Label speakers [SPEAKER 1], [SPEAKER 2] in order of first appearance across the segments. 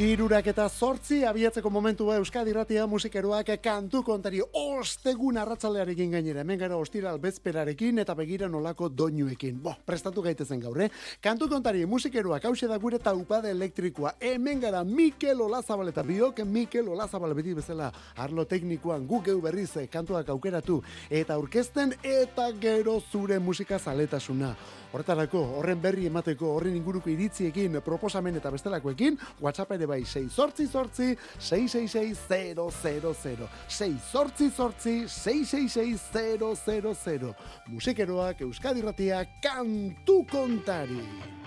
[SPEAKER 1] Irurak eta zortzi abiatzeko momentua Euskadi Ratia musikeroak kantu kontari ostegun arratzalearekin gainera. Hemen gara ostiral bezperarekin eta begira nolako doinuekin. Bo, prestatu gaitezen gaur, eh? Kantu kontari musikeroak hause da gure taupade elektrikoa. Hemen gara Mikel Olazabal eta biok Mikel Olazabal beti bezala arlo teknikoan guk eu berriz eh, kantuak aukeratu eta aurkezten eta gero zure musika zaletasuna. Horretarako, horren berri emateko, horren inguruko iritziekin, proposamen eta bestelakoekin, WhatsApp ere bai 6 sortzi sortzi, 666 6 sortzi sortzi, 666 Musikeroak, Euskadi Ratia, kantu kontari.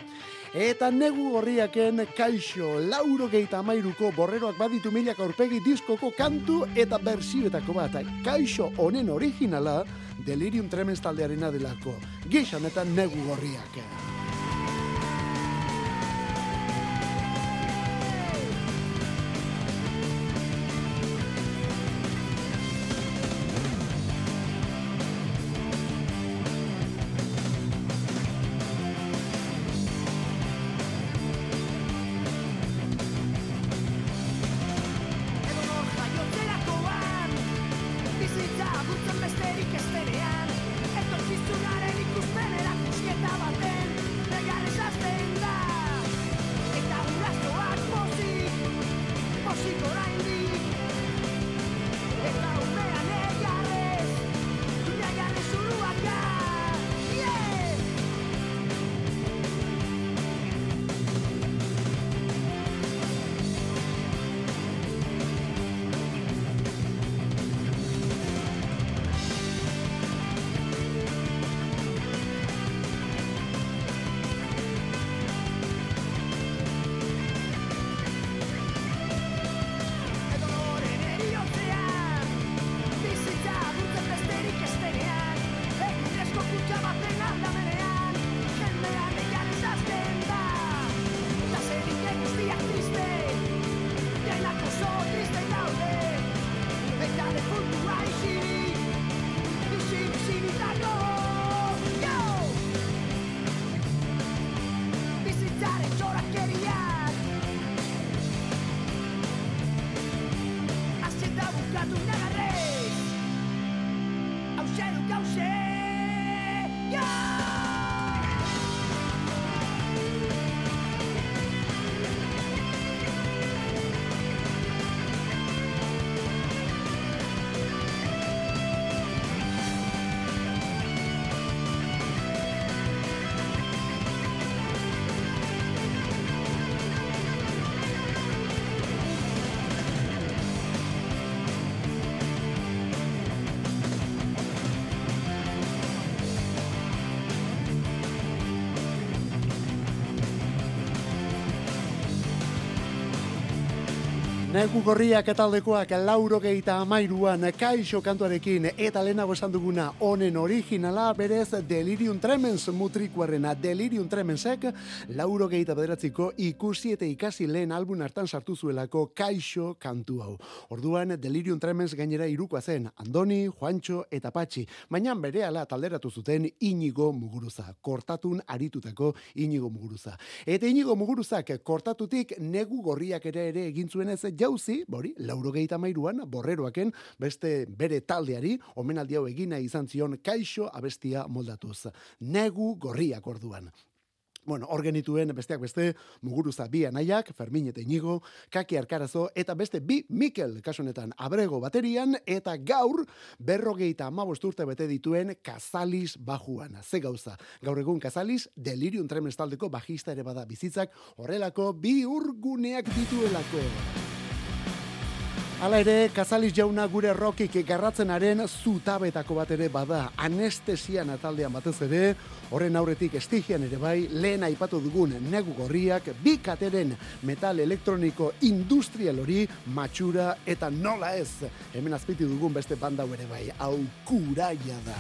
[SPEAKER 1] Eta negu gorriaken kaixo lauro geita amairuko borreroak baditu milak aurpegi diskoko kantu eta bersioetako bat. Kaixo honen originala, delirium tremens taldearena delako. Gixan eta negu gorriak. Negu gorriak etaldekoak lauro geita amairuan kaixo kantuarekin eta lehenago esan duguna honen originala berez Delirium Tremens mutrikuarrena Delirium Tremensek lauro geita bederatziko ikusi eta ikasi lehen albun hartan sartu zuelako kaixo kantu hau. Orduan Delirium Tremens gainera irukoa zen Andoni, Juancho eta Patxi. Baina bere ala talderatu zuten inigo muguruza. Kortatun aritutako inigo muguruza. Eta inigo muguruzak kortatutik negu gorriak ere ere egin zuen ez jauzi, bori, lauro gehieta mairuan, borreroaken, beste bere taldeari, omenaldi hau egina izan zion kaixo abestia moldatuz. Negu gorriak orduan. Bueno, hor genituen besteak beste, muguruza bi anaiak, Fermin eta Inigo, Kaki Arkarazo, eta beste bi Mikel, kasunetan, abrego baterian, eta gaur, berrogeita amabost urte bete dituen Kazalis bajuan. Ze gauza, gaur egun Kazalis, delirium tremestaldeko bajista ere bada bizitzak, horrelako bi urguneak dituelako. Hala ere, Kazalis jauna gure rokik garratzenaren zutabetako bat ere bada anestesia nataldean batez ere, horren aurretik estigian ere bai, lehen aipatu dugun negu gorriak, bi kateren metal elektroniko industrial hori, matxura eta nola ez, hemen azpiti dugun beste bandau ere bai, aukuraia da.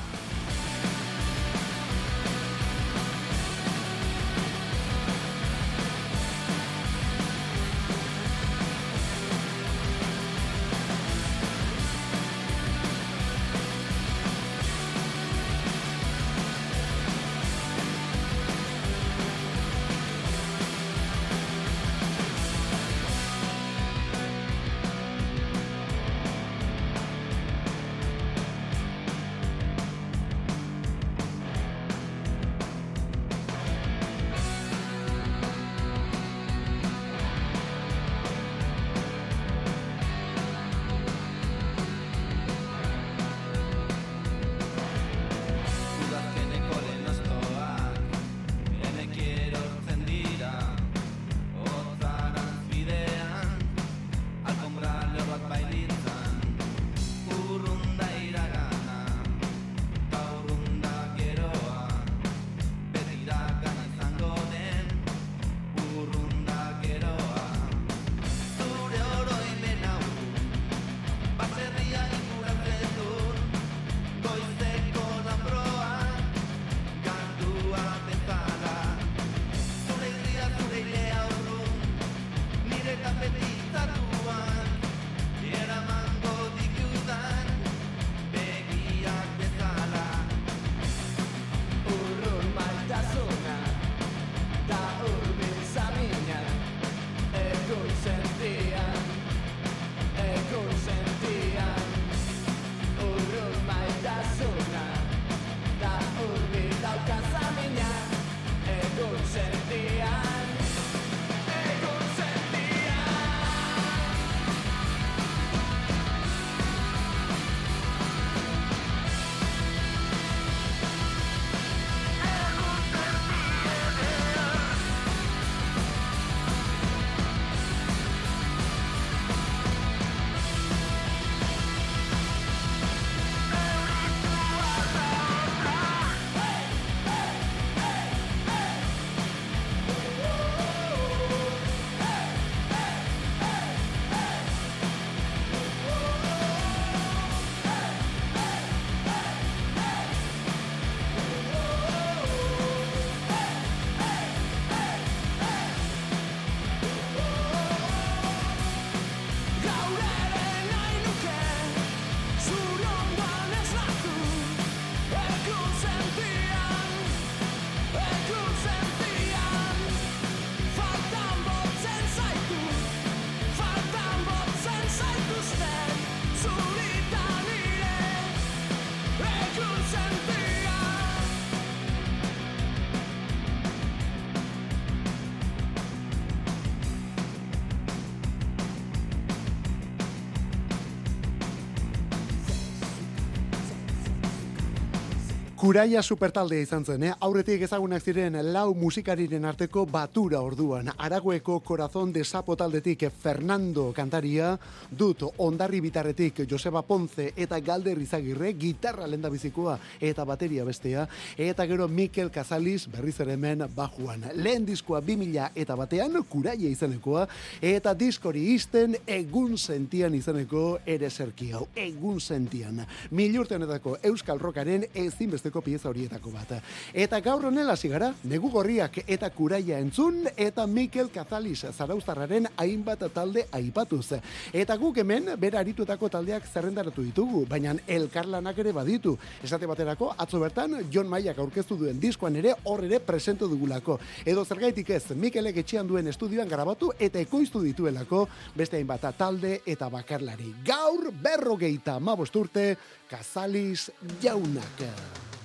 [SPEAKER 1] Kuraia supertaldea izan zen, eh? aurretik ezagunak ziren lau musikariren arteko batura orduan. Aragoeko korazon de sapo taldetik Fernando kantaria, dut ondarri bitarretik Joseba Ponce eta Galder Izagirre, gitarra lenda bizikoa eta bateria bestea, eta gero Mikel Casalis berriz ere hemen bajuan. Lehen diskoa 2000 eta batean, kuraia izanekoa, eta diskori izten egun sentian izaneko ere zerki egun sentian. Milurtenetako Euskal Rokaren ezin besteko pieza horietako bat. Eta gaur honela zigara, negu gorriak eta kuraia entzun, eta Mikel Kazalis zaraustarraren hainbat talde aipatuz. Eta guk hemen, bera arituetako taldeak zerrendaratu ditugu, baina elkarlanak ere baditu. Esate baterako, atzo bertan, John Maiak aurkeztu duen diskoan ere, hor ere presento dugulako. Edo zergaitik ez, Mikelek etxean duen estudioan grabatu eta ekoiztu dituelako, beste hainbat talde eta bakarlari. Gaur berrogeita mabosturte, Kazalis jaunak.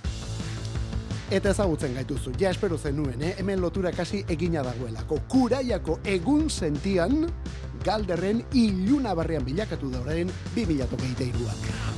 [SPEAKER 1] Eta ezagutzen gaituzu, ja espero zenuen, eh? hemen lotura kasi egina dagoelako. Kuraiako egun sentian, galderren iluna barrean bilakatu da orain 2008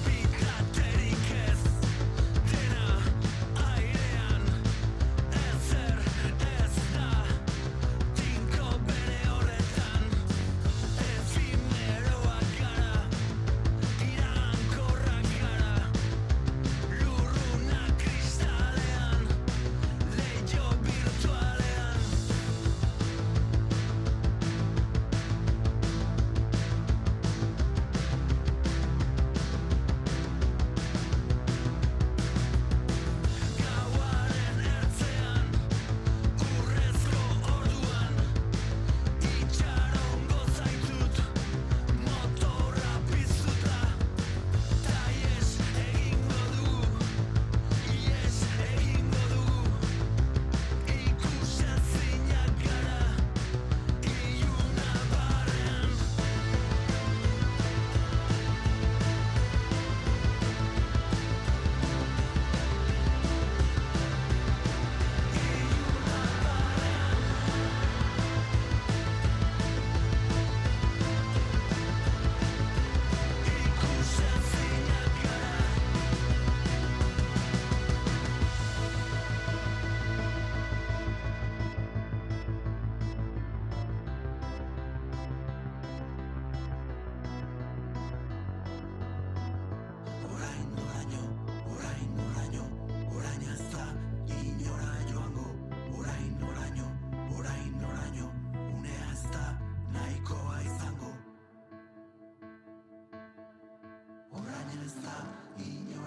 [SPEAKER 1] ez da inoa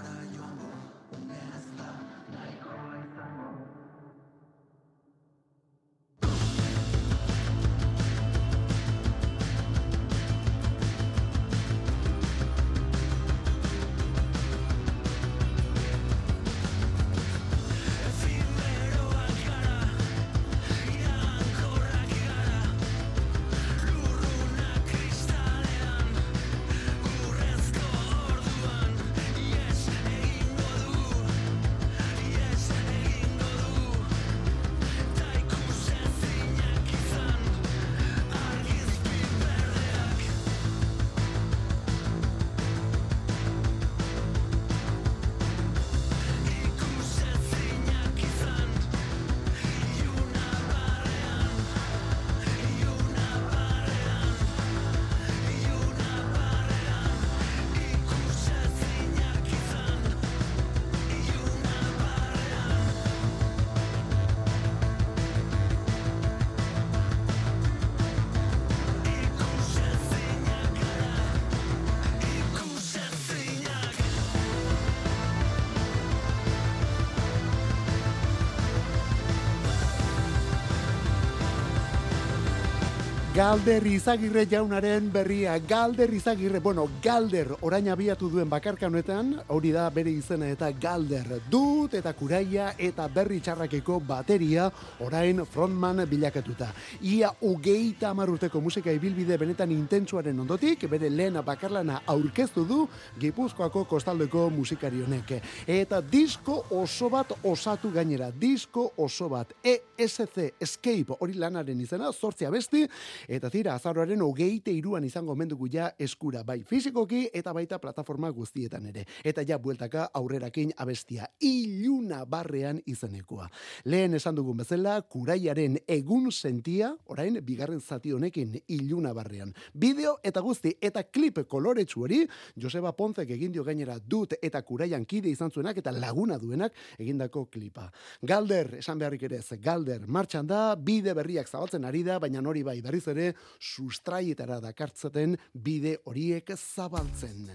[SPEAKER 1] Galder izagirre jaunaren berria, Galder izagirre, bueno, Galder orain abiatu duen bakarka honetan, hori da bere izena eta Galder dut eta kuraia eta berri txarrakeko bateria orain frontman bilakatuta. Ia ugeita amarruteko musika ibilbide benetan intentsuaren ondotik, bere lehen bakarlana aurkeztu du Gipuzkoako kostaldeko musikari honek. Eta disko oso bat osatu gainera, disko oso bat, ESC Escape hori lanaren izena, sortzia besti, Eta zira, azaroaren hogeite iruan izango mendugu ja eskura, bai fizikoki eta baita plataforma guztietan ere. Eta ja bueltaka aurrerakin abestia, iluna barrean izenekoa. Lehen esan dugun bezala, kuraiaren egun sentia, orain, bigarren zati honekin iluna barrean. Bideo eta guzti, eta klip koloretsu hori, Joseba Ponzek egin dio gainera dut eta kuraian kide izan zuenak eta laguna duenak egindako klipa. Galder, esan beharrik ere ez, Galder, martxan da, bide berriak zabaltzen ari da, baina hori bai berriz ere, sustraietara dakartzaten bide horiek zabaltzen.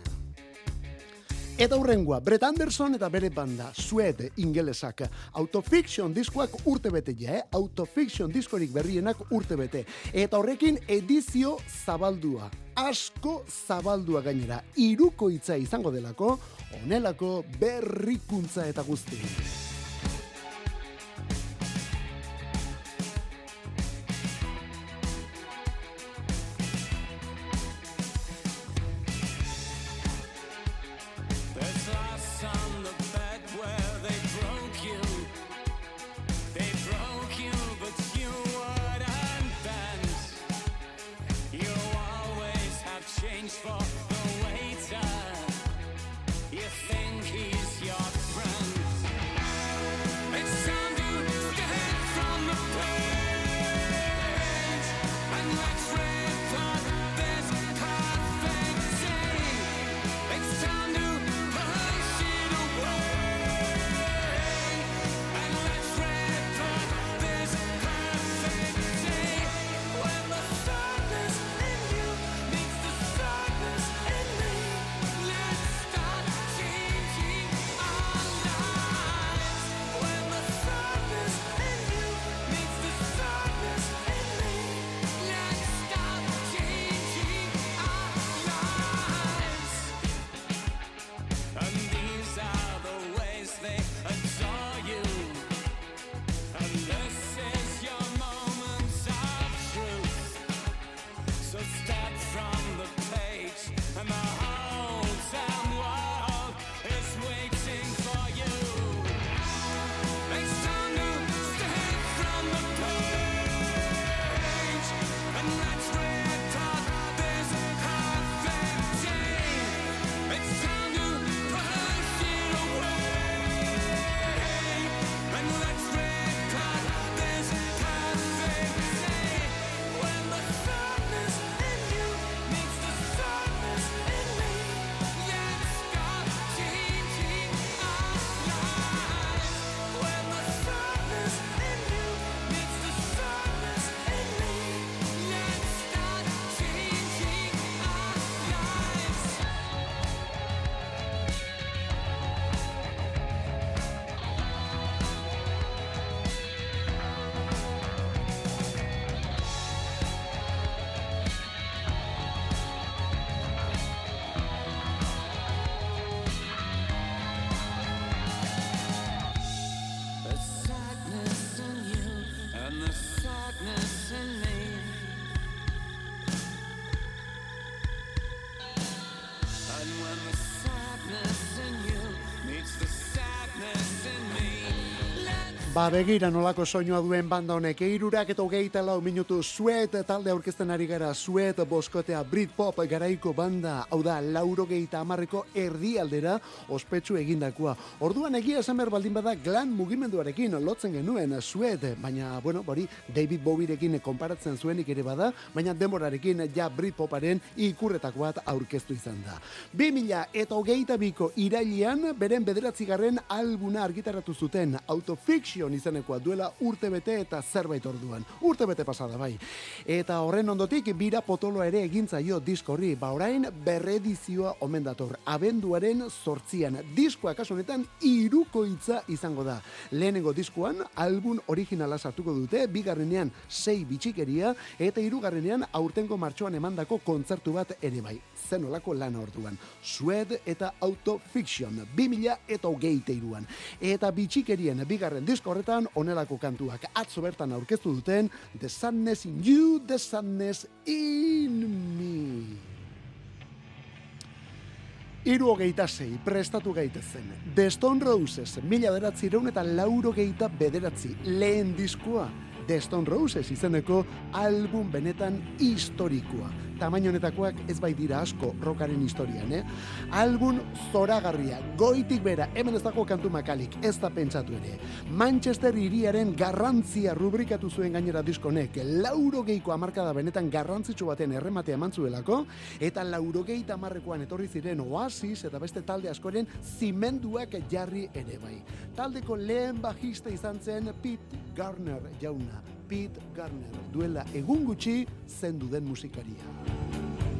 [SPEAKER 1] Eta hurrengoa, Brett Anderson eta bere banda, Sued ingelesak, Autofiction diskoak urte bete ja, eh? Autofiction diskorik berrienak urte bete. Eta horrekin edizio zabaldua, asko zabaldua gainera, iruko hitza izango delako, onelako berrikuntza eta guzti. Ba, begira nolako soinua duen banda honek, eirurak eta hogeita lau minutu suet talde aurkezten ari gara, suet boskotea Britpop garaiko banda, hau da, lauro geita amarreko erdi aldera ospetsu egindakoa. Orduan egia esan behar baldin bada glan mugimenduarekin lotzen genuen suet, baina, bueno, bori, David Bowierekin konparatzen zuenik ere bada, baina demorarekin ja Britpoparen ikurretako bat aurkeztu izan da. 2000 eta hogeita biko irailian, beren bederatzigarren albuna argitaratu zuten, Autofiction Zion izenekoa duela urte bete eta zerbait orduan. Urte bete pasada bai. Eta horren ondotik bira potoloa ere egintzaio diskorri. Ba orain berredizioa omen dator. Abenduaren sortzian. Diskoa kaso honetan irukoitza izango da. Lehenengo diskoan album originala sartuko dute. Bigarrenean sei bitxikeria eta hirugarrenean aurtengo martxoan emandako kontzertu bat ere bai zen olako lana orduan. Sued eta Autofiction, 2000 eta hogeite iruan. Eta bitxikerien bigarren disko horretan, onelako kantuak atzo bertan aurkeztu duten, The Sadness in You, The Sadness in Me. Iru hogeita zei, prestatu gaitezen. The Stone Roses, mila beratzi eta lauro geita bederatzi, lehen diskoa,
[SPEAKER 2] The Stone Roses izeneko album benetan historikoa tamaino honetakoak ez bai dira asko rokaren historian, eh? Album zoragarria, goitik bera, hemen ez dago kantu makalik, ez da pentsatu ere. Manchester iriaren garrantzia rubrikatu zuen gainera diskonek, lauro geiko amarkada benetan garrantzitsu baten errematea mantzuelako, eta lauro geita amarrekoan etorri ziren oasis eta beste talde askoren zimenduak jarri ere bai. Taldeko lehen bajista izan zen Pete Garner jauna. Pete Garner duela egun gutxi zendu den musikaria.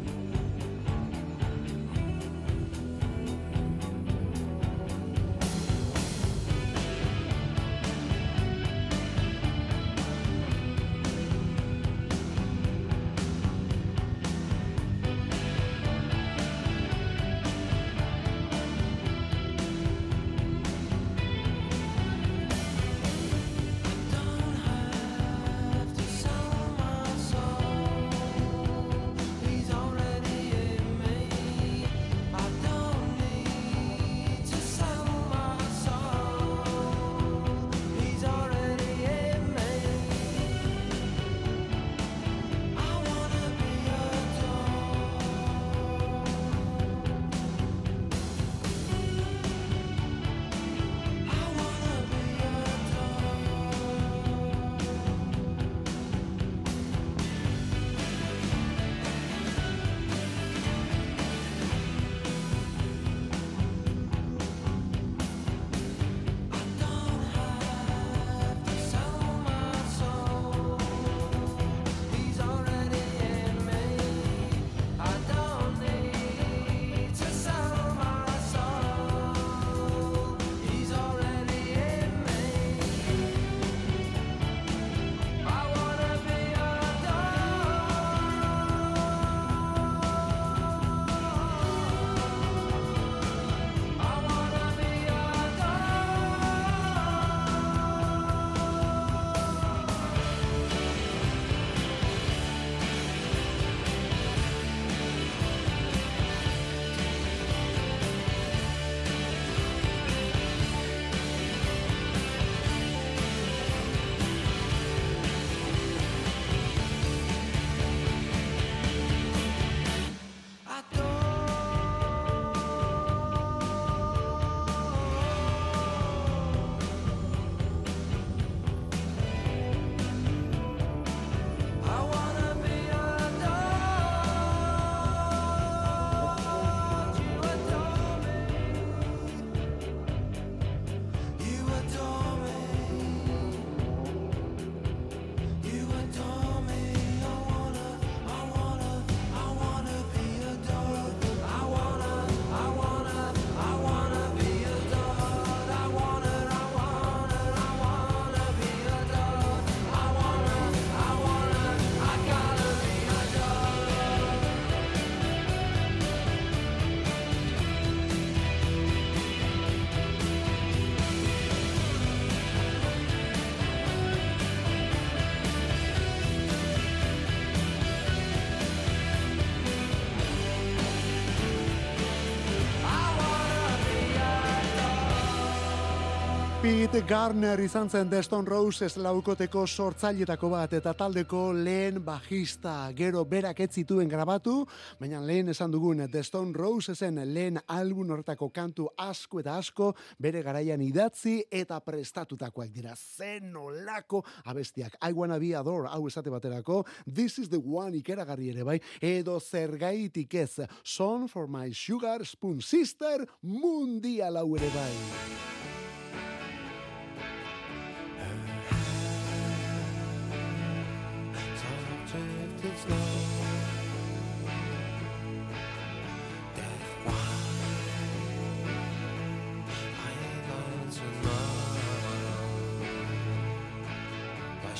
[SPEAKER 2] Pete Garner izan zen The Stone Roses laukoteko sortzailetako bat eta taldeko lehen bajista gero berak ez zituen grabatu, baina lehen esan dugun The Stone Rosesen lehen album horretako kantu asko eta asko bere garaian idatzi eta prestatutakoak dira zen olako abestiak. I wanna be adore hau esate baterako This is the one ikeragarri ere bai edo zergaitik ez Song for my sugar spoon sister mundial hau ere bai.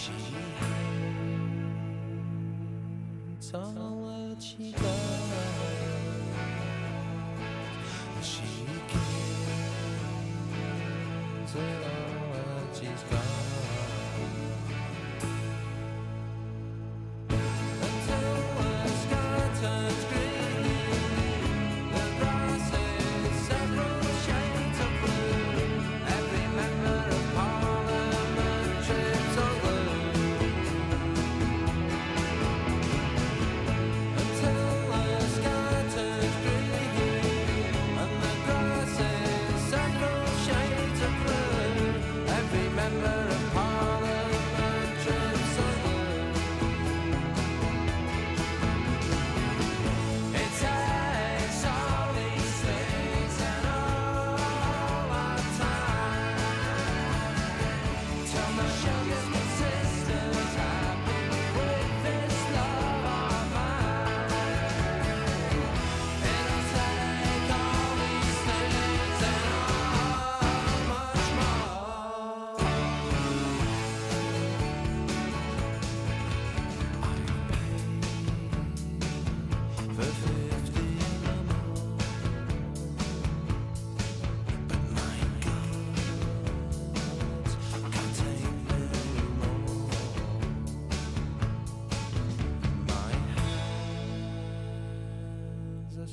[SPEAKER 2] she hates all what she does. She can't all that she's got.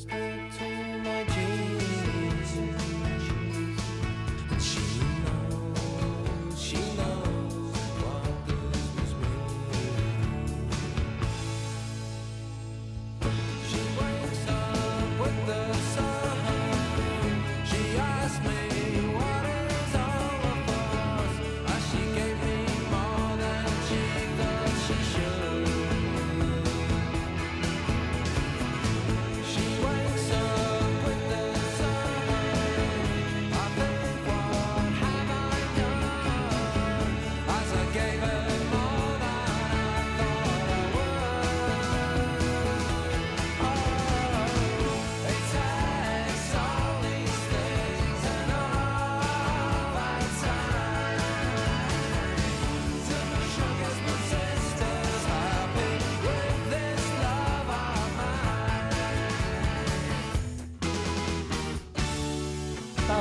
[SPEAKER 2] Thank you.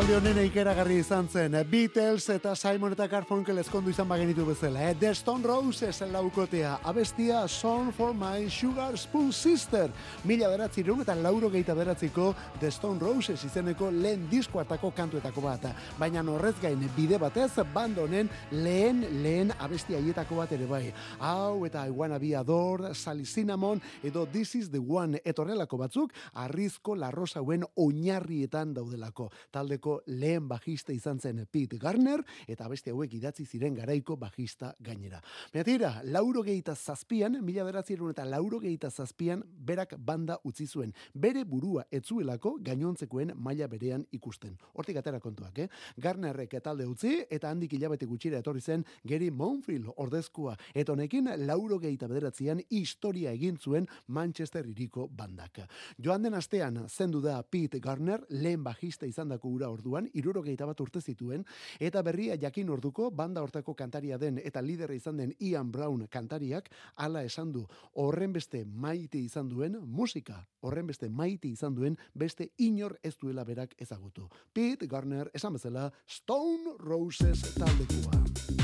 [SPEAKER 1] Talde honen ikeragarri izan zen. Beatles eta Simon eta Garfunkel ezkondu izan bagenitu bezala. Eh? The Stone Roses laukotea. Abestia Song for My Sugar Spoon Sister. Mila beratzi reun eta lauro geita beratziko The Stone Roses izeneko lehen diskoartako kantuetako bat. Baina horrez gain bide batez band honen lehen lehen abestia hietako bat ere bai. Hau eta I Wanna Be Adored, Sally Cinnamon edo This is the One etorrelako batzuk arrizko larrosa hauen oinarrietan daudelako. Taldeko lehen bajista izan zen Pete Garner, eta beste hauek idatzi ziren garaiko bajista gainera. Beatira, lauro gehieta zazpian, mila beratzerun eta lauro gehieta zazpian, berak banda utzi zuen. Bere burua etzuelako gainontzekoen maila berean ikusten. Hortik atera kontuak, eh? Garnerrek talde utzi, eta handik hilabete gutxira etorri zen Gary Monfield ordezkua. Eta honekin, lauro gehieta bederatzean historia egin zuen Manchester iriko bandak. Joan den astean, zendu da Pete Garner, lehen bajista izan dako ura orduan, irurogeita bat urte zituen, eta berria jakin orduko, banda hortako kantaria den, eta liderra izan den Ian Brown kantariak, ala esan du, horren beste maite izan duen musika, horren beste maite izan duen beste inor ez duela berak ezagutu. Pete Garner, esan bezala, Stone Roses taldekua.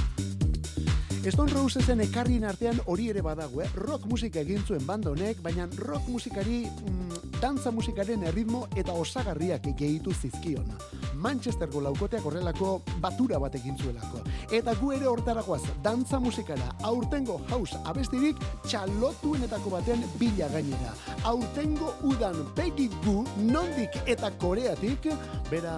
[SPEAKER 1] Stone Rosesen ekarrien artean hori ere badago, eh? rock musika egin zuen banda honek, baina rock musikari mm, dantza musikaren erritmo eta osagarriak gehitu zizkion. Manchestergo laukoteak horrelako batura bat egin zuelako. Eta gu ere hortaragoaz, dantza musikara, aurtengo house abestirik txalotuenetako batean bila gainera. Aurtengo udan pegi gu, nondik eta koreatik, bera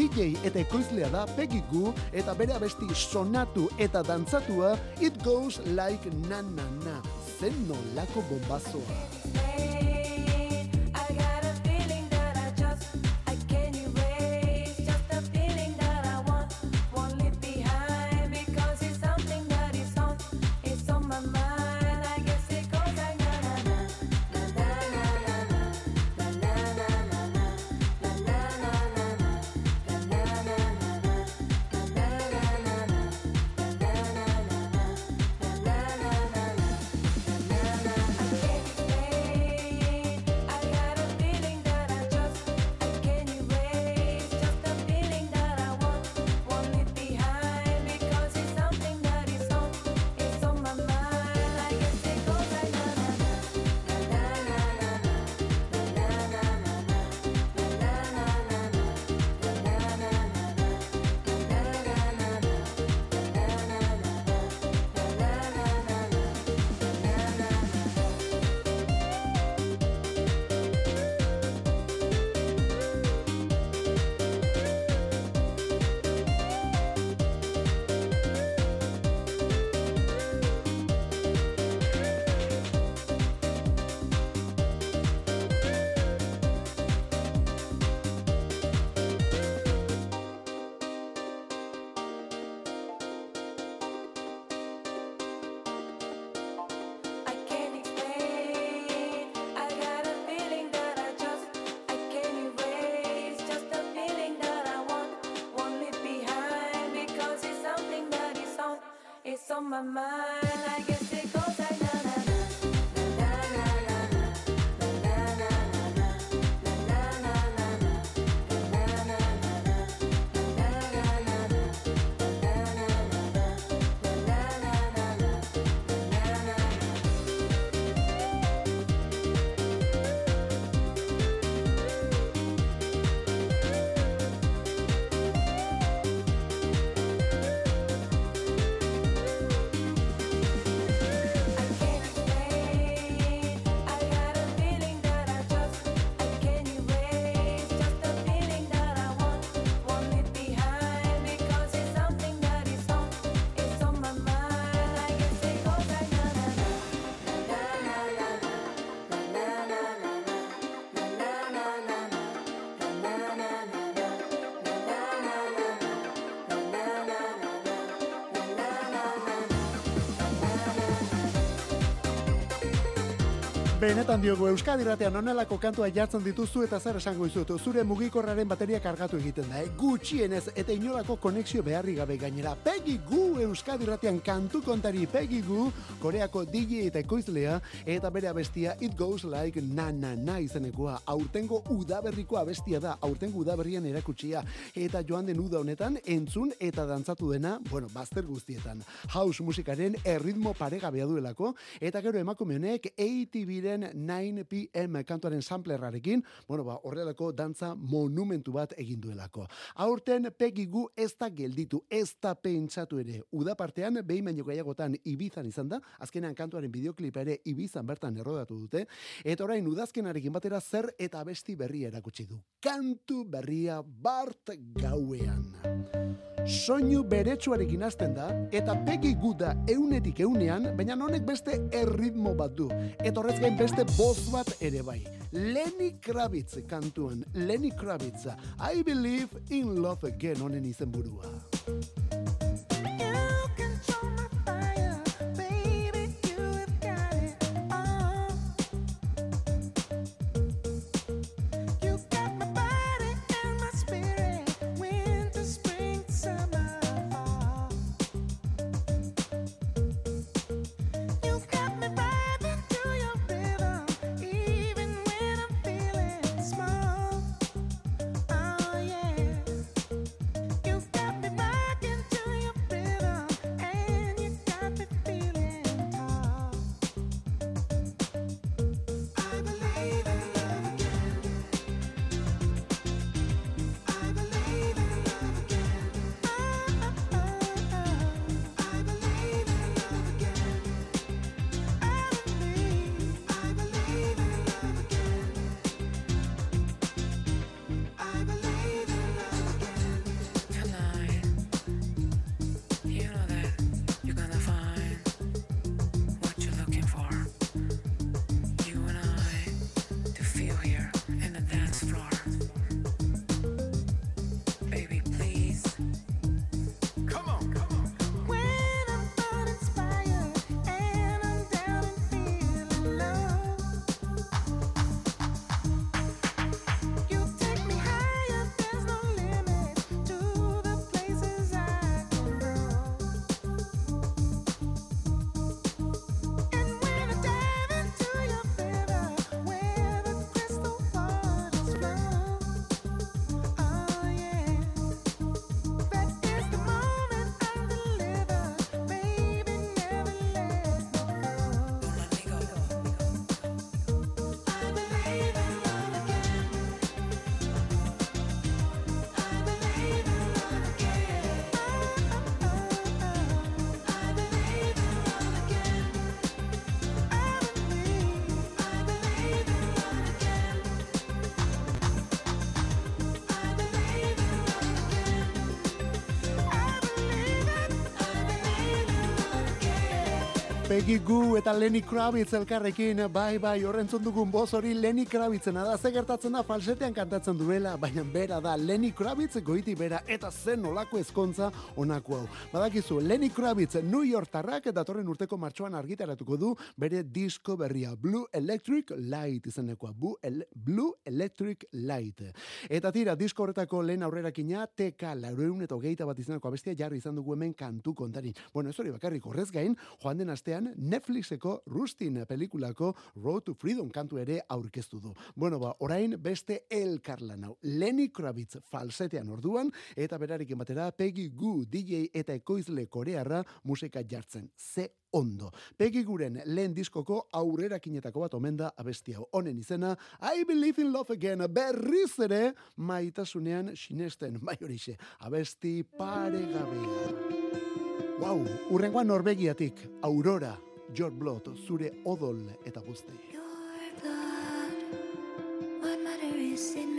[SPEAKER 1] DJ eta ekoizlea da Peggy Goo eta bere abesti sonatu eta dantzatua It Goes Like Na Na Na zen nolako bombazoa. My mind. Benetan diogu Euskadi ratean onelako kantua jartzen dituzu eta zer esango izutu. Zure mugikorraren bateria kargatu egiten da. Eh? Gutxienez eta inolako konexio beharri gabe gainera. Pegi gu Euskadi ratean kantu kontari pegi gu Koreako DJ eta ekoizlea eta bere abestia It Goes Like Na Na Na izenekoa. Aurtengo udaberriko abestia da. Aurtengo udaberrian erakutsia. Eta joan den uda honetan entzun eta dantzatu dena, bueno, bazter guztietan. House musikaren erritmo paregabea duelako eta gero emakume honek ATV 9 PM kantuaren samplerrarekin, bueno, ba, horrelako dantza monumentu bat egin duelako. Aurten pegigu ez da gelditu, ez da pentsatu ere. Uda partean, behin baino gaiagotan ibizan izan da, azkenean kantuaren videoklipa ere ibizan bertan errodatu dute, eta orain udazkenarekin batera zer eta besti berria erakutsi du. Kantu berria bart gauean soinu beretsuarekin hasten da, eta pegi guda eunetik eunean, baina honek beste erritmo bat du. Eta horrez gain beste boz bat ere bai. Lenny Kravitz kantuan, Lenny Kravitz, I believe in love again honen izen Peggy Gu eta Lenny Kravitz elkarrekin, bai, bai, horrentzun dugun boz hori Lenny Kravitzen da, ze gertatzen da falsetean kantatzen duela, baina bera da Lenny Kravitz goiti bera eta zen olako ezkontza onako hau. Badakizu, Lenny Kravitz New York tarrak eta torren urteko martxoan argitaratuko du bere disko berria Blue Electric Light izenekoa, Blue Electric Light. Eta tira, disko horretako lehen aurrerakina, TK laureun eta hogeita bat izeneko abestia jarri izan dugu hemen kantu kontari. Bueno, ez hori bakarrik horrez gain, joan den astean Netflixeko Rustin pelikulako Road to Freedom kantu ere aurkeztu du. Bueno, ba, orain beste elkarlan hau. Lenny Kravitz falsetean orduan eta berarekin batera Peggy Gu DJ eta ekoizle korearra musika jartzen. Ze ondo. Peggy Guren lehen diskoko aurrerakinetako bat omen da abesti hau. Honen izena I Believe in Love Again berriz ere maitasunean sinesten bai horixe. Abesti paregabea. Wow, urrengoan Norvegiatik, Aurora, George Blood, zure odol eta guzti. you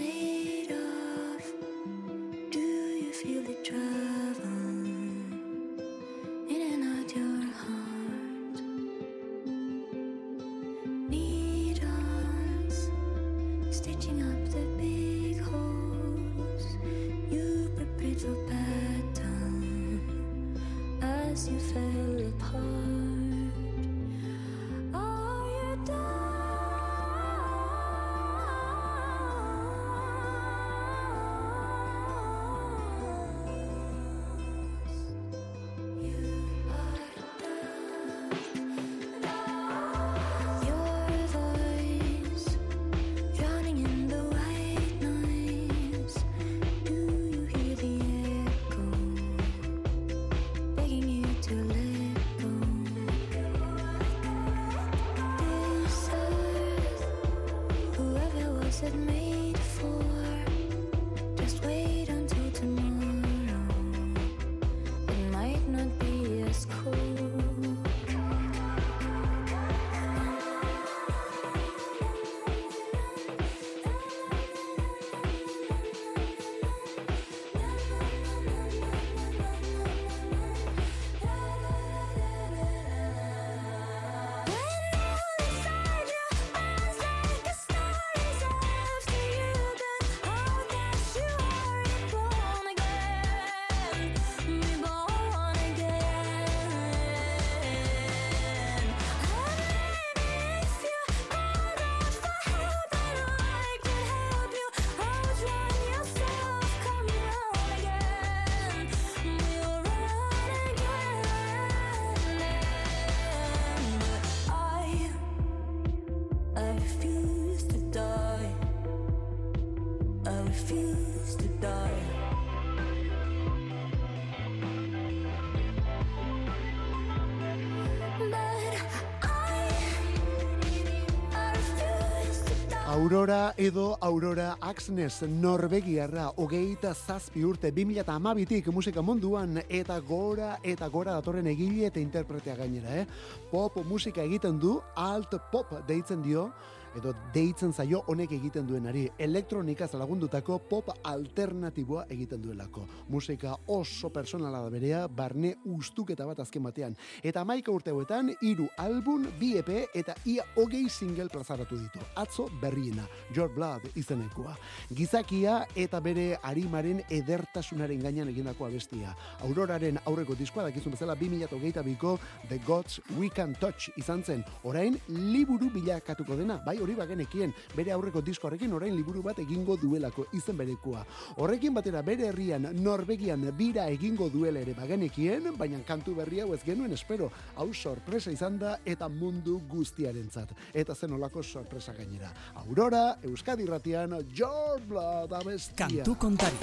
[SPEAKER 1] Aurora edo Aurora Axnes Norvegiarra hogeita zazpi urte 2000 amabitik musika munduan eta gora eta gora datorren egile eta interpretea gainera, eh? Pop musika egiten du, alt pop deitzen dio, edo deitzen zaio honek egiten duenari elektronikaz lagundutako pop alternatiboa egiten duelako. Musika oso personala da berea, barne ustuketa bat azken batean. Eta maika urteuetan, hiru album, bi EP eta ia hogei single plazaratu ditu. Atzo berriena, Your Blood izenekoa. Gizakia eta bere arimaren edertasunaren gainean egindako abestia. Auroraren aurreko diskoa dakizun bezala 2008 biko The Gods We Can Touch izan zen. Orain, liburu bilakatuko dena, bai hori bagenekien bere aurreko diskoarekin orain liburu bat egingo duelako izen berekoa. Horrekin batera bere herrian Norvegian bira egingo duela ere bagenekien, baina kantu berria ez genuen espero. Hau sorpresa izan da eta mundu guztiarentzat. Eta zen olako sorpresa gainera. Aurora, Euskadi Ratian, George Blood, abestia.
[SPEAKER 3] Kantu kontari.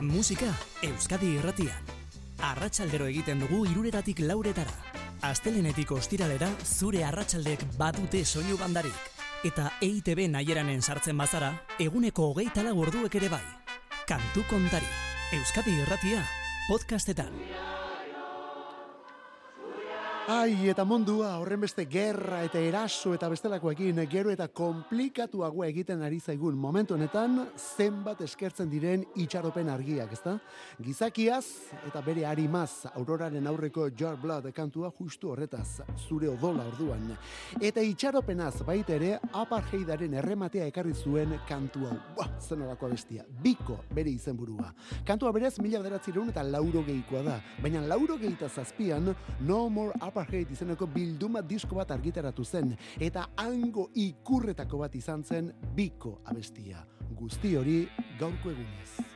[SPEAKER 3] Musika, Euskadi Irratian. Arratxaldero egiten dugu iruretatik lauretara. Astelenetik ostiralera zure arratsaldek badute soinu bandarik eta EITB nahieranen sartzen bazara, eguneko hogeita orduek ere bai. Kantu kontari, Euskadi Irratia, podcastetan.
[SPEAKER 1] Ai, eta mundua horren beste gerra eta eraso eta bestelakoekin gero eta komplikatuagoa egiten ari zaigun momentu honetan zenbat eskertzen diren itxaropen argiak, ezta? Gizakiaz eta bere harimaz auroraren aurreko Jar Blood kantua justu horretaz, zure odola orduan. Eta itxaropenaz baita ere apartheidaren errematea ekarri zuen kantua. Ba, zen bestia. Biko bere izenburua. Kantua berez mila bederatzireun eta lauro gehikoa da. Baina lauro gehita zazpian, no more Apartheid izeneko bilduma disko bat argitaratu zen eta hango ikurretako bat izan zen biko abestia. Guzti hori gaurko egunez.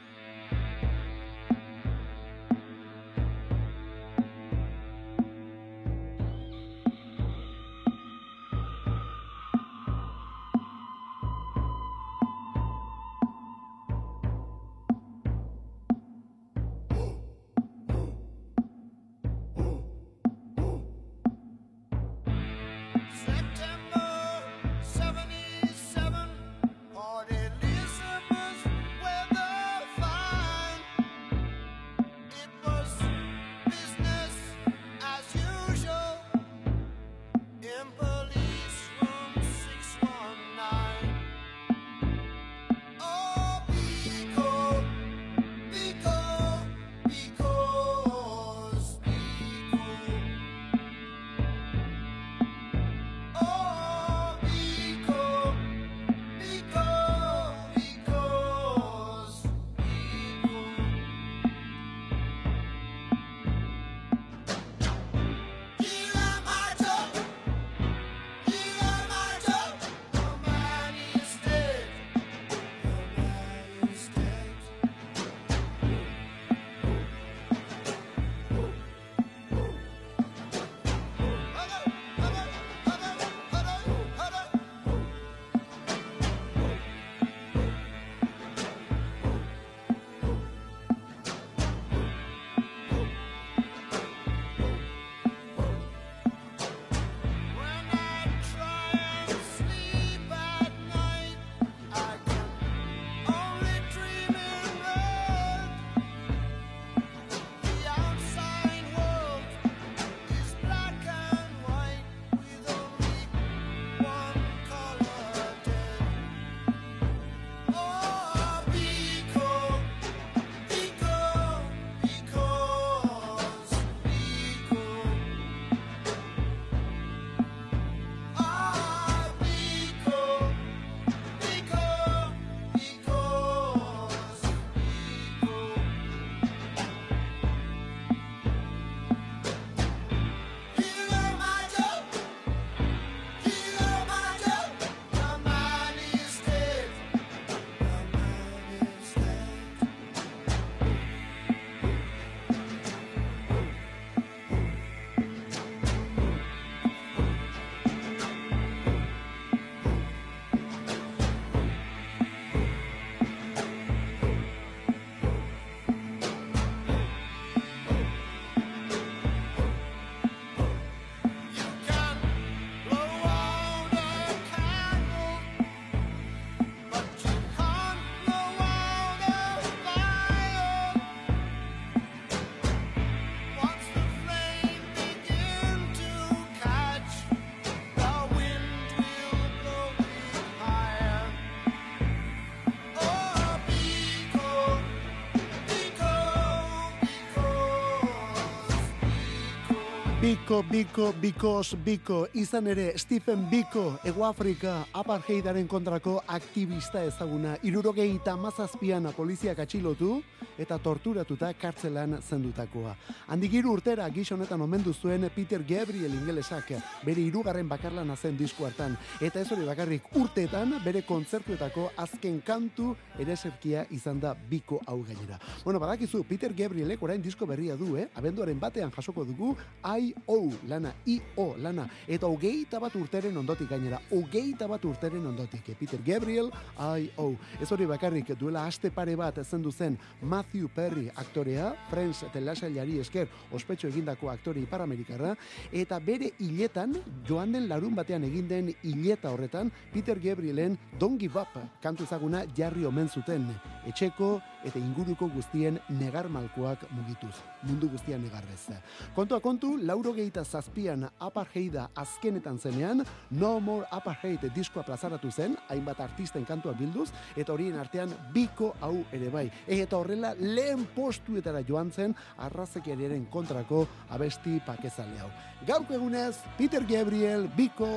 [SPEAKER 1] Biko, Biko, Bikos, Biko, izan ere Stephen Biko, Ego Afrika, apartheidaren kontrako aktivista ezaguna, irurogei eta mazazpian poliziak atxilotu eta torturatuta kartzelan zendutakoa. Handigiru urtera gizonetan omendu zuen Peter Gabriel ingelesak, bere irugarren bakarlan zen disku hartan, eta ez hori bakarrik urteetan bere kontzertuetako azken kantu ere zerkia izan da Biko hau gainera. Bueno, badakizu, Peter Gabrielek orain disko berria du, eh? abenduaren batean jasoko dugu, I.O. lana, I.O. lana, eta hogeita bat urteren ondotik gainera, hogeita bat urteren ondotik, Peter Gabriel, I.O. Ez hori bakarrik duela aste pare bat zendu zen Matthew Perry aktorea, Friends telasailari esker ospetxo egindako aktore iparamerikarra, eta bere hiletan, joan den larun batean egin den hileta horretan, Peter Gabrielen Don't Give Up kantu ezaguna jarri omen zuten, etxeko eta inguruko guztien negar malkoak mugituz, mundu guztian negarrez. Kontua kontu, lauro gehieta zazpian apartheida azkenetan zenean, No More Apartheid diskoa plazaratu zen, hainbat artisten kantua bilduz, eta horien artean biko hau ere bai. Eta horrela lehen postuetara joan zen arrazekiaren kontrako abesti pakezale hau. Gaurko egunez, Peter Gabriel, biko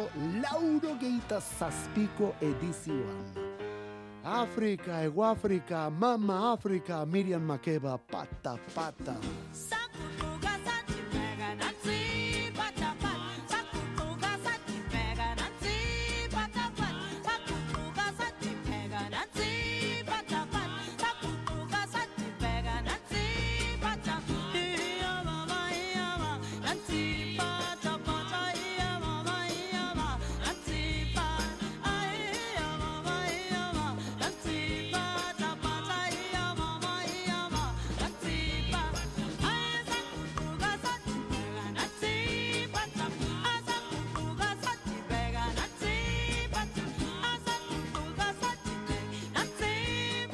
[SPEAKER 1] lauro gehieta zazpiko edizioan. Afrika, Ego Afrika, Mama Afrika, Miriam Makeba, pata, pata.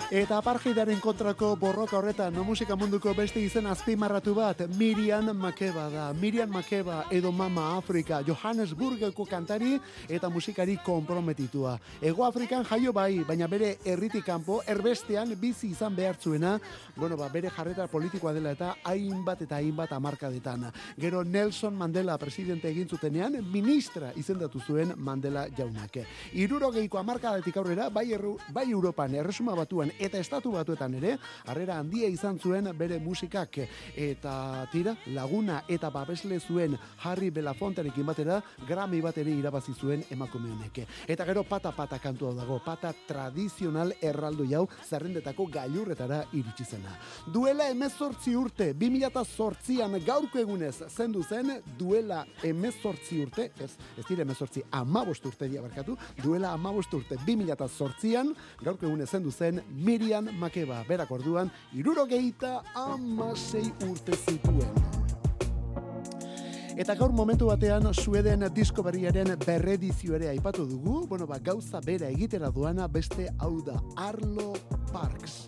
[SPEAKER 1] Eta apartheidaren kontrako borroka horretan no musika munduko beste izen azpimarratu bat Miriam Makeba da. Miriam Makeba edo Mama Afrika Johannesburgeko kantari eta musikari konprometitua. Ego Afrikan jaio bai, baina bere herritik kanpo erbestean bizi izan behartzuena, bueno, ba, bere jarreta politikoa dela eta hainbat eta hainbat amarkadetan. Gero Nelson Mandela presidente egin zutenean ministra izendatu zuen Mandela jaunak. Irurogeiko amarkadetik aurrera, bai, erru, bai Europan, erresuma batuan eta estatu batuetan ere, harrera handia izan zuen bere musikak eta tira, laguna eta babesle zuen Harry Belafonterekin batera, Grammy bat ere irabazi zuen emakume honek. Eta gero pata pata kantua dago, pata tradizional erraldo jau zerrendetako gailurretara iritsi zena. Duela emezortzi urte, 2008an gaurko egunez zendu zen, duela emezortzi urte, ez, ez dire emezortzi amabost urte diabarkatu, duela amabost urte 2008an gaurko egunez zendu zen, Miriam Makeba, berak orduan, iruro gehieta amasei urte zituen. Eta gaur momentu batean Sueden disko berriaren berredizio ere aipatu dugu, bueno, ba, gauza bera egitera duana beste hau da Arlo Parks.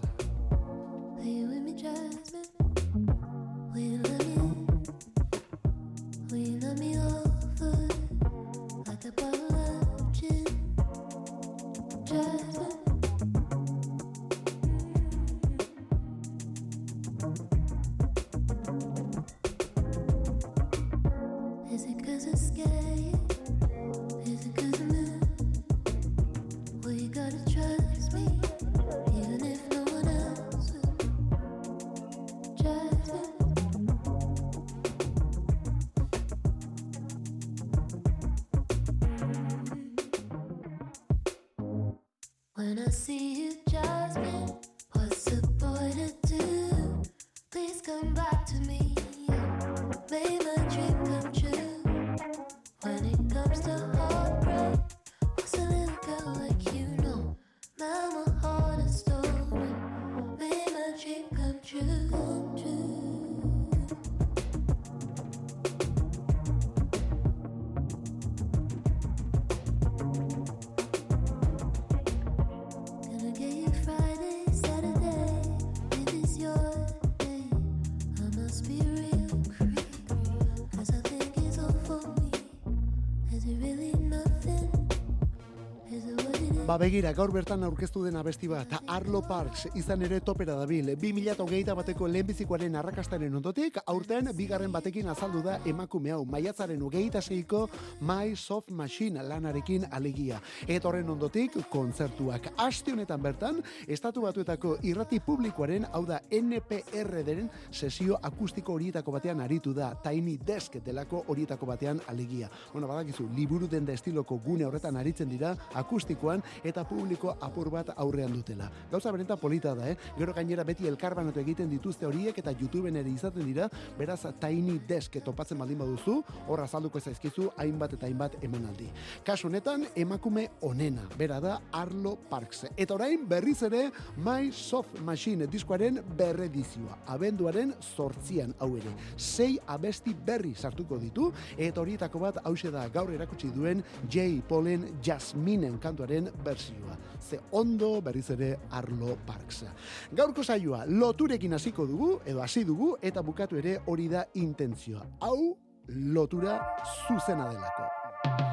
[SPEAKER 1] Ba begira, gaur bertan aurkeztu den abesti bat, Arlo Parks izan ere topera dabil. 2008 bateko lehenbizikoaren arrakastaren ondotik, aurten bigarren batekin azaldu da emakume hau, maiatzaren ugeita zeiko My Soft Machine lanarekin alegia. Eta horren ondotik, kontzertuak. Aste honetan bertan, estatu batuetako irrati publikoaren, hau da NPR den sesio akustiko horietako batean aritu da, Tiny Desk delako horietako batean alegia. Bueno, badakizu, liburu den da estiloko gune horretan aritzen dira, akustikoan, eta publiko apur bat aurrean dutela. Gauza berenta polita da, eh? Gero gainera beti elkarbanatu egiten dituzte horiek eta YouTubeen ere izaten dira, beraz Tiny Desk topatzen baldin baduzu, horra azalduko zaizkizu hainbat eta hainbat emanaldi. Kasu honetan emakume onena, bera da Arlo Parks. Eta orain berriz ere My Soft Machine diskoaren berredizioa. Abenduaren sortzian hau ere. Sei abesti berri sartuko ditu, eta horietako bat hause da gaur erakutsi duen J. Paulen Jasminen kantuaren bersioa. Ze ondo berriz ere Arlo Parks. Gaurko saioa loturekin hasiko dugu edo hasi dugu eta bukatu ere hori da intentzioa. Hau lotura zuzena delako.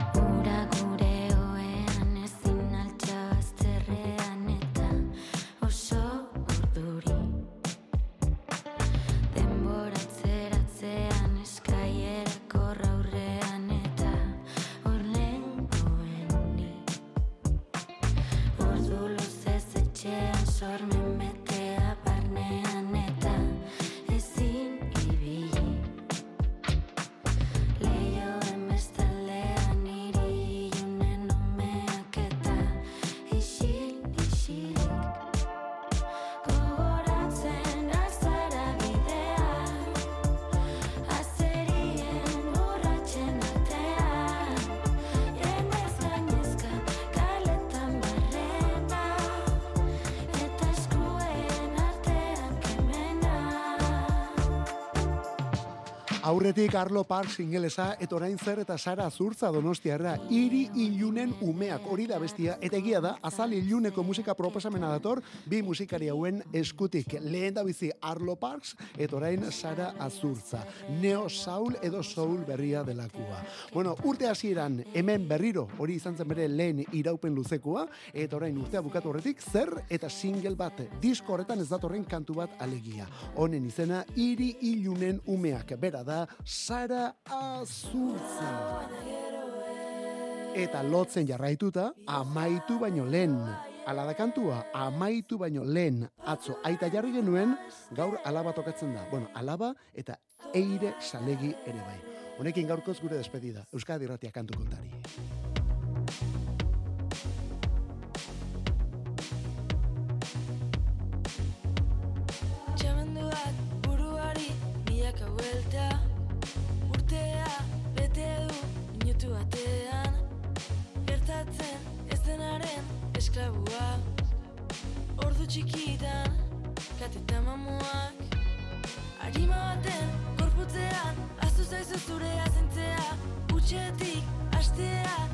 [SPEAKER 1] abrazarme. Aurretik Arlo Parks ingelesa, eta orain zer eta Sara Azurtza donostiarra, iri ilunen umeak, hori da bestia, eta egia da, azal iluneko musika proposamena dator, bi musikari hauen eskutik, lehen da bizi Arlo Parks, eta orain Sara Azurtza, Neo Saul edo Soul berria delakua. Bueno, urte hasieran hemen berriro, hori izan zen bere lehen iraupen luzekoa, eta orain urtea bukatu horretik, zer eta single bat, disko horretan ez datorren kantu bat alegia. Honen izena, iri ilunen umeak, bera da, Sara Azurza. Eta lotzen jarraituta, amaitu baino lehen. Ala da kantua, amaitu baino lehen atzo aita jarri genuen, gaur alaba tokatzen da. Bueno, alaba eta eire salegi ere bai. Honekin gaurkoz gure despedida. Euskadi Ratia kantu kontari.
[SPEAKER 4] Esklabua Ordu txikitan Kateta mamuak. Arima baten Korputzean Azu zaizu zure azentzea. Utxetik Astea